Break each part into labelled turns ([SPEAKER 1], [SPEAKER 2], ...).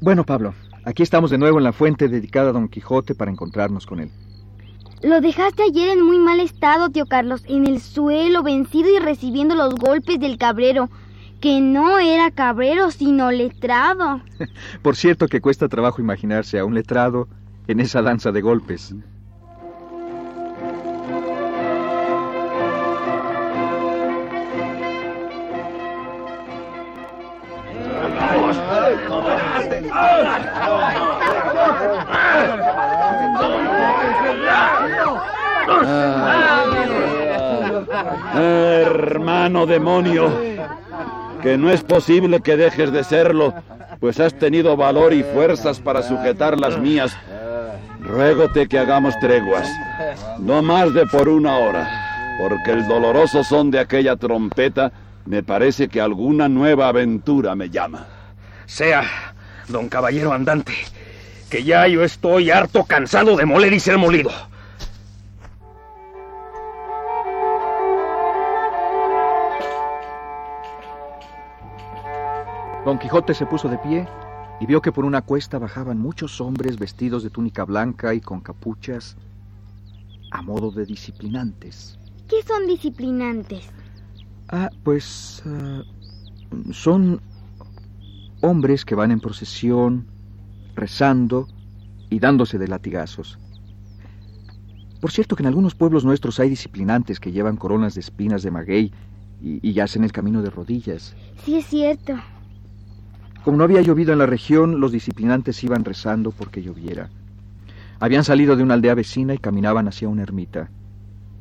[SPEAKER 1] Bueno, Pablo, aquí estamos de nuevo en la fuente dedicada a Don Quijote para encontrarnos con él.
[SPEAKER 2] Lo dejaste ayer en muy mal estado, tío Carlos, en el suelo, vencido y recibiendo los golpes del cabrero, que no era cabrero, sino letrado.
[SPEAKER 1] Por cierto que cuesta trabajo imaginarse a un letrado en esa danza de golpes.
[SPEAKER 3] Hermano demonio, que no es posible que dejes de serlo, pues has tenido valor y fuerzas para sujetar las mías. Ruégote que hagamos treguas, no más de por una hora, porque el doloroso son de aquella trompeta me parece que alguna nueva aventura me llama.
[SPEAKER 4] Sea, don caballero andante, que ya yo estoy harto cansado de moler y ser molido.
[SPEAKER 1] Don Quijote se puso de pie y vio que por una cuesta bajaban muchos hombres vestidos de túnica blanca y con capuchas a modo de disciplinantes.
[SPEAKER 2] ¿Qué son disciplinantes?
[SPEAKER 1] Ah, pues ah, son hombres que van en procesión, rezando y dándose de latigazos. Por cierto que en algunos pueblos nuestros hay disciplinantes que llevan coronas de espinas de maguey y, y hacen el camino de rodillas.
[SPEAKER 2] Sí, es cierto.
[SPEAKER 1] Como no había llovido en la región, los disciplinantes iban rezando porque lloviera. Habían salido de una aldea vecina y caminaban hacia una ermita.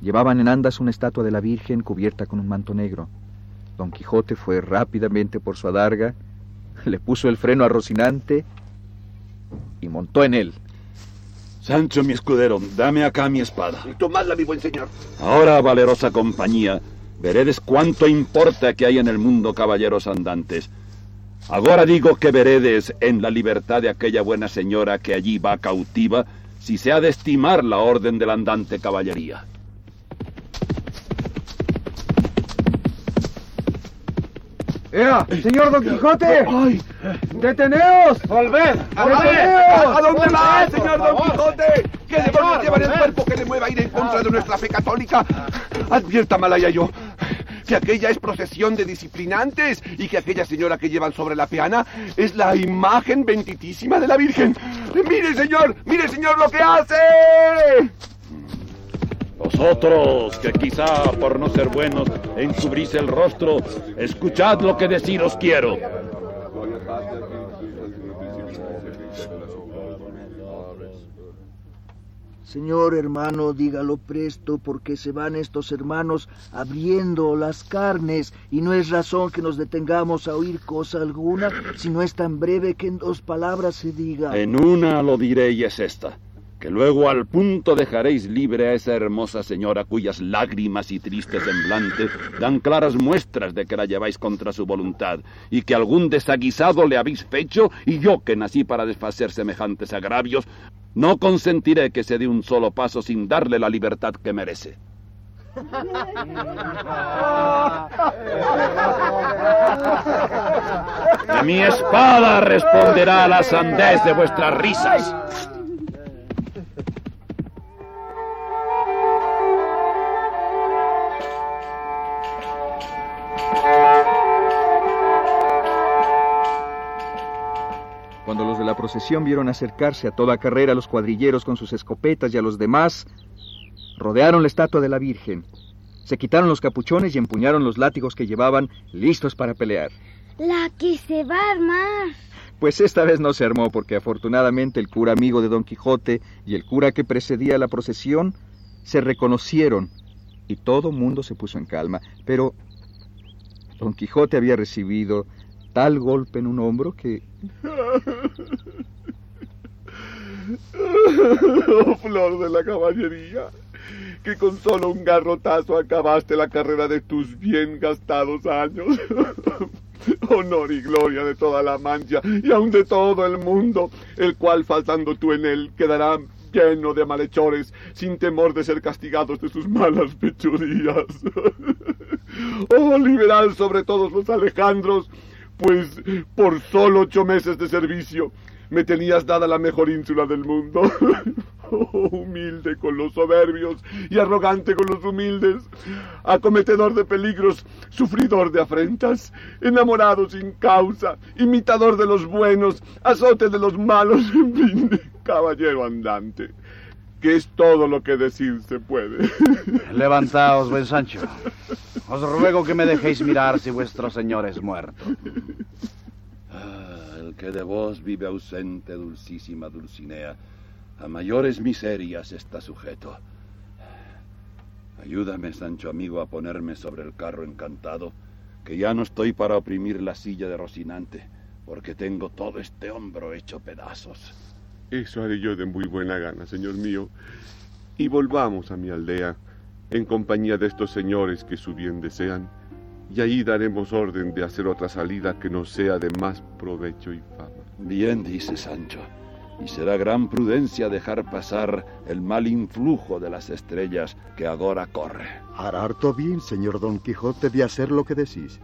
[SPEAKER 1] Llevaban en andas una estatua de la Virgen cubierta con un manto negro. Don Quijote fue rápidamente por su adarga, le puso el freno a Rocinante y montó en él.
[SPEAKER 3] Sancho, mi escudero, dame acá mi espada.
[SPEAKER 5] Y tomadla, mi buen señor.
[SPEAKER 3] Ahora, valerosa compañía, veredes cuánto importa que hay en el mundo caballeros andantes. Ahora digo que veredes en la libertad de aquella buena señora que allí va cautiva, si se ha de estimar la orden de la andante caballería.
[SPEAKER 6] ¡Ea, señor Don Quijote!
[SPEAKER 5] ¡Ay!
[SPEAKER 6] ¡Deteneos!
[SPEAKER 5] ¡Volved!
[SPEAKER 6] ¡A
[SPEAKER 5] ¿A dónde
[SPEAKER 6] ¡Volved,
[SPEAKER 5] va, señor Don Quijote? ¿Qué demonios lleva en el cuerpo que le mueva a ir en contra de nuestra fe católica? Advierta, Malaya yo, que aquella es procesión de disciplinantes y que aquella señora que llevan sobre la peana es la imagen benditísima de la Virgen. ¡Mire, señor! ¡Mire, señor, lo que hace!
[SPEAKER 3] Vosotros, que quizá por no ser buenos encubrís el rostro, escuchad lo que deciros quiero.
[SPEAKER 7] Señor hermano, dígalo presto, porque se van estos hermanos abriendo las carnes, y no es razón que nos detengamos a oír cosa alguna, si no es tan breve que en dos palabras se diga.
[SPEAKER 3] En una lo diré y es esta, que luego al punto dejaréis libre a esa hermosa señora cuyas lágrimas y triste semblante dan claras muestras de que la lleváis contra su voluntad, y que algún desaguisado le habéis fecho, y yo que nací para desfacer semejantes agravios, no consentiré que se dé un solo paso sin darle la libertad que merece. Que mi espada responderá a la sandez de vuestras risas.
[SPEAKER 1] Procesión vieron acercarse a toda carrera a los cuadrilleros con sus escopetas y a los demás, rodearon la estatua de la Virgen, se quitaron los capuchones y empuñaron los látigos que llevaban listos para pelear.
[SPEAKER 2] La que se va a armar.
[SPEAKER 1] Pues esta vez no se armó porque afortunadamente el cura amigo de Don Quijote y el cura que precedía la procesión se reconocieron y todo mundo se puso en calma. Pero Don Quijote había recibido tal golpe en un hombro que...
[SPEAKER 5] Oh, flor de la caballería, que con solo un garrotazo acabaste la carrera de tus bien gastados años. Honor y gloria de toda la mancha y aun de todo el mundo, el cual faltando tú en él quedará lleno de malhechores, sin temor de ser castigados de sus malas fechurías. Oh, liberal sobre todos los Alejandros, pues por solo ocho meses de servicio me tenías dada la mejor ínsula del mundo. Oh, humilde con los soberbios y arrogante con los humildes, acometedor de peligros, sufridor de afrentas, enamorado sin causa, imitador de los buenos, azote de los malos, en fin, caballero andante, que es todo lo que decir se puede.
[SPEAKER 8] Levantaos, buen Sancho. Os ruego que me dejéis mirar si vuestro señor es muerto.
[SPEAKER 3] Ah, el que de vos vive ausente, dulcísima Dulcinea, a mayores miserias está sujeto. Ayúdame, Sancho amigo, a ponerme sobre el carro encantado, que ya no estoy para oprimir la silla de Rocinante, porque tengo todo este hombro hecho pedazos.
[SPEAKER 5] Eso haré yo de muy buena gana, señor mío. Y volvamos a mi aldea, en compañía de estos señores que su bien desean, y ahí daremos orden de hacer otra salida que nos sea de más provecho y fama.
[SPEAKER 3] Bien dice Sancho, y será gran prudencia dejar pasar el mal influjo de las estrellas que ahora corre.
[SPEAKER 9] Hará harto bien, señor Don Quijote, de hacer lo que decís.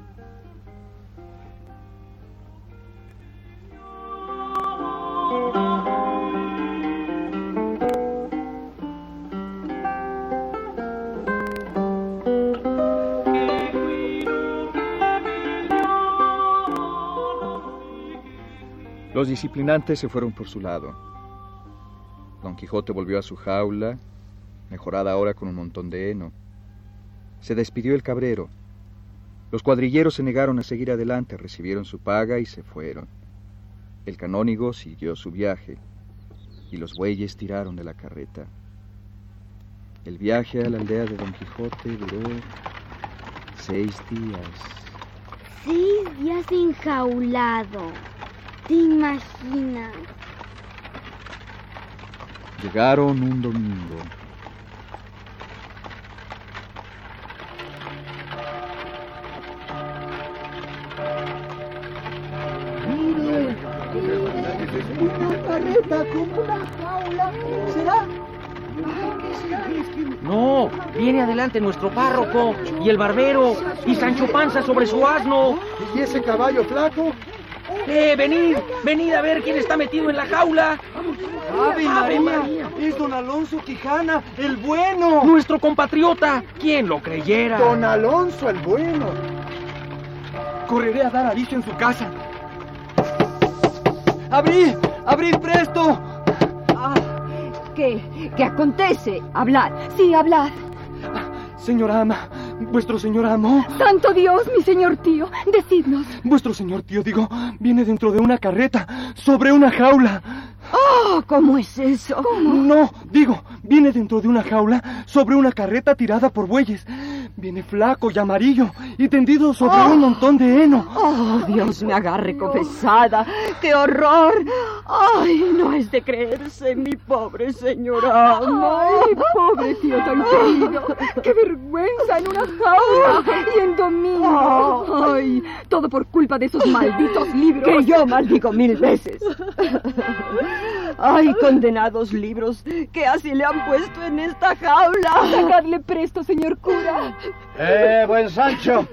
[SPEAKER 1] Los disciplinantes se fueron por su lado. Don Quijote volvió a su jaula, mejorada ahora con un montón de heno. Se despidió el cabrero. Los cuadrilleros se negaron a seguir adelante, recibieron su paga y se fueron. El canónigo siguió su viaje y los bueyes tiraron de la carreta. El viaje a la aldea de Don Quijote duró seis días.
[SPEAKER 2] Seis días enjaulado. ¿Te imaginas?
[SPEAKER 1] Llegaron un domingo.
[SPEAKER 7] Mire, una carreta con una jaula. ¿Será?
[SPEAKER 4] No, viene adelante nuestro párroco y el barbero y Sancho Panza sobre su asno.
[SPEAKER 6] ¿Y ese caballo flaco?
[SPEAKER 4] ¡Eh, venid! ¡Venid a ver quién está metido en la jaula!
[SPEAKER 6] ¡Ave María! Es don Alonso Quijana, el bueno.
[SPEAKER 4] ¡Nuestro compatriota! ¿Quién lo creyera?
[SPEAKER 6] Don Alonso, el bueno. Correré a dar aviso en su casa. ¡Abrid! ¡Abrid presto!
[SPEAKER 10] Ah, ¿Qué? ¿Qué acontece? Hablad. Sí, hablad.
[SPEAKER 6] Señor ama, vuestro señor amo.
[SPEAKER 10] Santo Dios, mi señor tío, decidnos.
[SPEAKER 6] Vuestro señor tío, digo, viene dentro de una carreta, sobre una jaula.
[SPEAKER 10] Oh, ¿cómo es eso?
[SPEAKER 6] No, digo, viene dentro de una jaula, sobre una carreta tirada por bueyes. Viene flaco y amarillo y tendido sobre
[SPEAKER 10] Oh.
[SPEAKER 6] un montón de heno.
[SPEAKER 10] Oh, Dios me agarre confesada. ¡Qué horror! ¡Ay, no es de creerse, mi pobre señora! ¡Ay, pobre tío tan querido! ¡Qué vergüenza en una jaula! ¡Y en domingo! ¡Ay, todo por culpa de esos malditos libros!
[SPEAKER 11] Que yo maldigo mil veces.
[SPEAKER 10] ¡Ay, condenados libros! que así le han puesto en esta jaula? ¡Sacadle presto, señor cura!
[SPEAKER 8] ¡Eh, buen Sancho!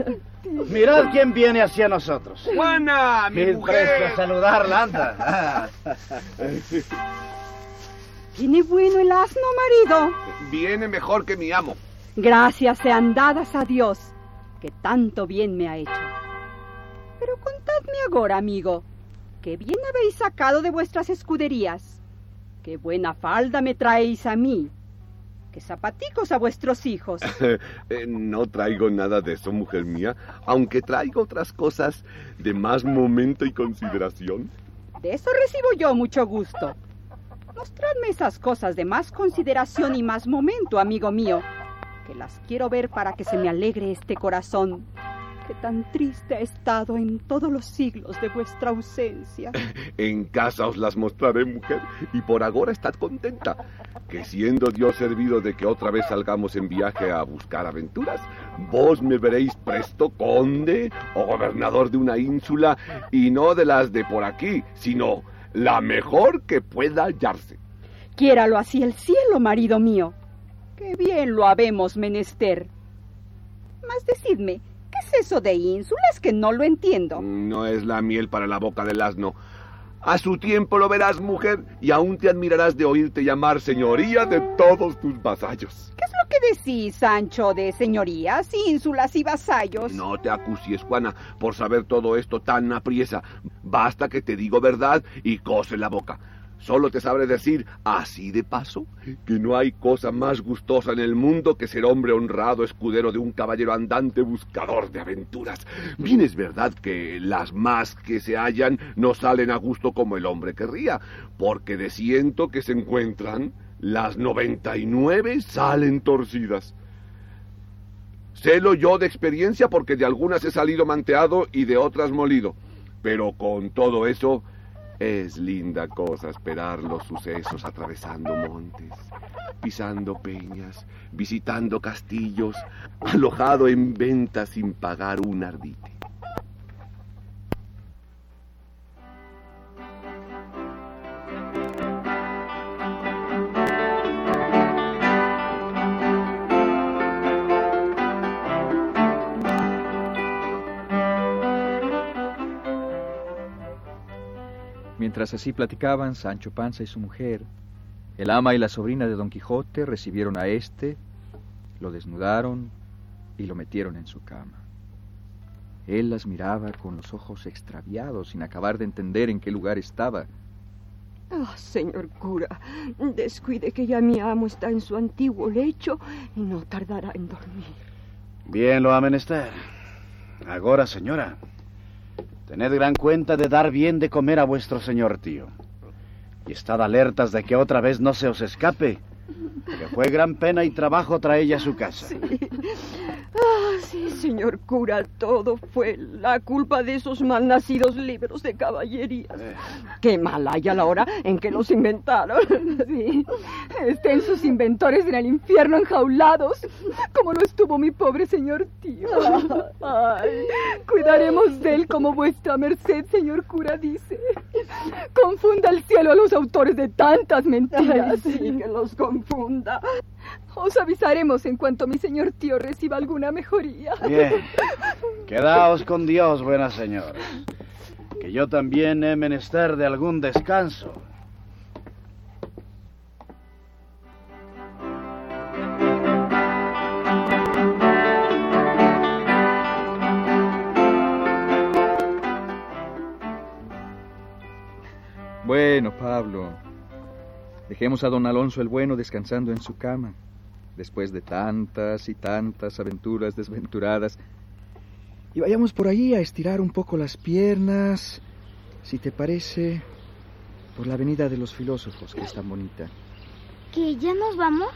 [SPEAKER 8] Mirad quién viene hacia nosotros.
[SPEAKER 5] ¡Juana, mi mujer!
[SPEAKER 8] presto a saludarla, anda.
[SPEAKER 10] ¿Tiene bueno el asno, marido?
[SPEAKER 5] Viene mejor que mi amo.
[SPEAKER 10] Gracias sean dadas a Dios, que tanto bien me ha hecho. Pero contadme ahora, amigo, qué bien habéis sacado de vuestras escuderías. Qué buena falda me traéis a mí. Qué zapaticos a vuestros hijos.
[SPEAKER 5] Eh, no traigo nada de eso, mujer mía, aunque traigo otras cosas de más momento y consideración.
[SPEAKER 10] De eso recibo yo mucho gusto. Mostradme esas cosas de más consideración y más momento, amigo mío, que las quiero ver para que se me alegre este corazón, que tan triste ha estado en todos los siglos de vuestra ausencia.
[SPEAKER 5] En casa os las mostraré, mujer, y por ahora estad contenta, que siendo Dios servido de que otra vez salgamos en viaje a buscar aventuras, vos me veréis presto conde o gobernador de una ínsula, y no de las de por aquí, sino la mejor que pueda hallarse.
[SPEAKER 10] Quiéralo así el cielo, marido mío. Qué bien lo habemos menester. Mas decidme, ¿qué es eso de ínsulas que no lo entiendo?
[SPEAKER 5] No es la miel para la boca del asno. A su tiempo lo verás, mujer, y aún te admirarás de oírte llamar señoría de todos tus vasallos.
[SPEAKER 10] ¿Qué es lo que decís, Sancho, de señorías, ínsulas y vasallos?
[SPEAKER 5] No te acucies, Juana, por saber todo esto tan apriesa. Basta que te digo verdad y cose la boca. Solo te sabré decir, así de paso, que no hay cosa más gustosa en el mundo que ser hombre honrado, escudero de un caballero andante buscador de aventuras. Bien es verdad que las más que se hallan no salen a gusto como el hombre querría, porque de ciento que se encuentran, las noventa y nueve salen torcidas. Sélo yo de experiencia porque de algunas he salido manteado y de otras molido. Pero con todo eso, es linda cosa esperar los sucesos atravesando montes, pisando peñas, visitando castillos, alojado en venta sin pagar un ardite.
[SPEAKER 1] Mientras así platicaban Sancho Panza y su mujer, el ama y la sobrina de Don Quijote recibieron a éste, lo desnudaron y lo metieron en su cama. Él las miraba con los ojos extraviados, sin acabar de entender en qué lugar estaba.
[SPEAKER 10] Ah, señor cura, descuide que ya mi amo está en su antiguo lecho y no tardará en dormir.
[SPEAKER 8] Bien lo ha menester. Ahora, señora, tened gran cuenta de dar bien de comer a vuestro señor tío. Y estad alertas de que otra vez no se os escape, que fue gran pena y trabajo traerla a su casa.
[SPEAKER 10] Sí, señor cura, todo fue la culpa de esos malnacidos libros de caballerías. Qué mal hay a la hora en que los inventaron. Sí, estén sus inventores en el infierno enjaulados, como lo estuvo mi pobre señor tío. Ay, cuidaremos de él como vuestra merced, señor cura, dice. Confunda el cielo a los autores de tantas mentiras.
[SPEAKER 11] Ay, sí, que los confunda.
[SPEAKER 10] Os avisaremos en cuanto mi señor tío reciba alguna mejoría.
[SPEAKER 8] Bien. Quedaos con Dios, buena señora. Que yo también he menester de algún descanso.
[SPEAKER 1] Bueno, Pablo, dejemos a don Alonso el Bueno descansando en su cama, después de tantas y tantas aventuras desventuradas, y vayamos por ahí a estirar un poco las piernas, si te parece, por la avenida de los filósofos, que es tan bonita.
[SPEAKER 2] ¿Que ya nos vamos?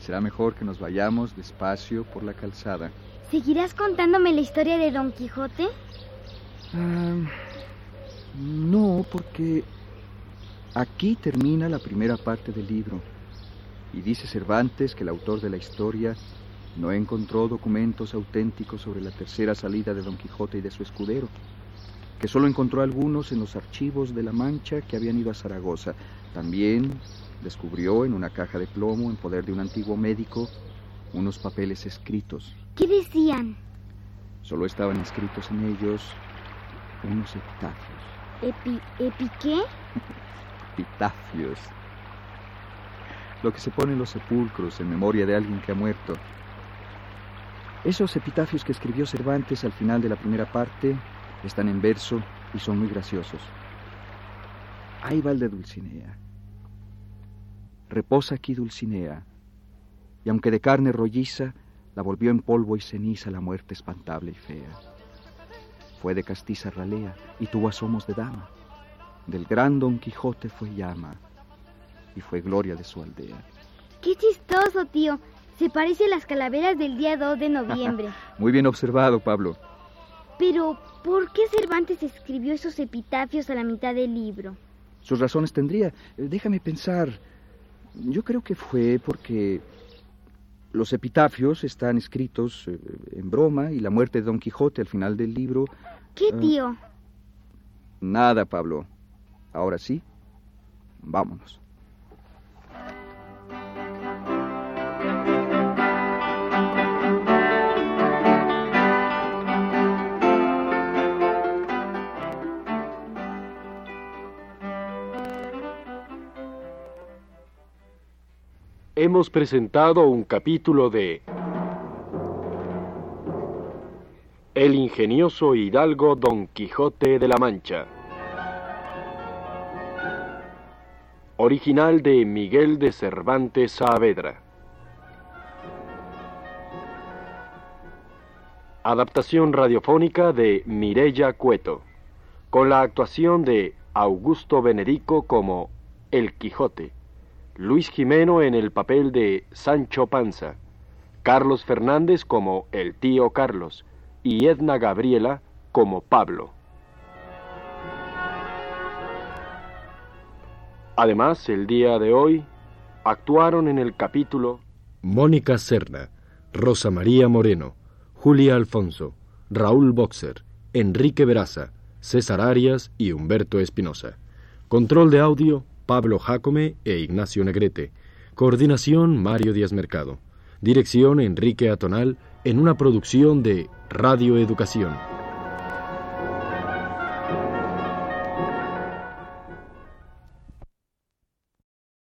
[SPEAKER 1] Será mejor que nos vayamos despacio por la calzada.
[SPEAKER 2] ¿Seguirás contándome la historia de Don Quijote?
[SPEAKER 1] Ah, no, porque aquí termina la primera parte del libro. Y dice Cervantes que el autor de la historia no encontró documentos auténticos sobre la tercera salida de Don Quijote y de su escudero, que solo encontró algunos en los archivos de La Mancha que habían ido a Zaragoza. También descubrió en una caja de plomo en poder de un antiguo médico unos papeles escritos.
[SPEAKER 2] ¿Qué decían?
[SPEAKER 1] Solo estaban escritos en ellos unos epitafios.
[SPEAKER 2] ¿Epi, ¿Epi qué?
[SPEAKER 1] Epitafios. Lo que se pone en los sepulcros en memoria de alguien que ha muerto. Esos epitafios que escribió Cervantes al final de la primera parte están en verso y son muy graciosos. Ahí va el de Dulcinea. Reposa aquí Dulcinea, y aunque de carne rolliza, la volvió en polvo y ceniza la muerte espantable y fea. Fue de castiza ralea y tuvo asomos de dama. Del gran Don Quijote fue llama y fue gloria de su aldea.
[SPEAKER 2] ¡Qué chistoso, tío! Se parece a las calaveras del día 2 de noviembre.
[SPEAKER 1] Muy bien observado, Pablo.
[SPEAKER 2] Pero, ¿por qué Cervantes escribió esos epitafios a la mitad del libro?
[SPEAKER 1] Sus razones tendría. Eh, Déjame pensar. Yo creo que fue porque los epitafios están escritos eh, en broma y la muerte de Don Quijote al final del libro.
[SPEAKER 2] ¿Qué,
[SPEAKER 1] Ah.
[SPEAKER 2] tío?
[SPEAKER 1] Nada, Pablo. Ahora sí, vámonos.
[SPEAKER 12] Hemos presentado un capítulo de El ingenioso hidalgo Don Quijote de la Mancha. Original de Miguel de Cervantes Saavedra. Adaptación radiofónica de Mirella Cueto, con la actuación de Augusto Benedico como El Quijote, Luis Jimeno en el papel de Sancho Panza, Carlos Fernández como el tío Carlos y Edna Gabriela como Pablo. Además, el día de hoy actuaron en el capítulo
[SPEAKER 13] Mónica Serna, Rosa María Moreno, Julia Alfonso, Raúl Boxer, Enrique Veraza, César Arias y Humberto Espinosa. Control de audio, Pablo Jacome e Ignacio Negrete. Coordinación, Mario Díaz Mercado. Dirección, Enrique Atonal, en una producción de Radio Educación.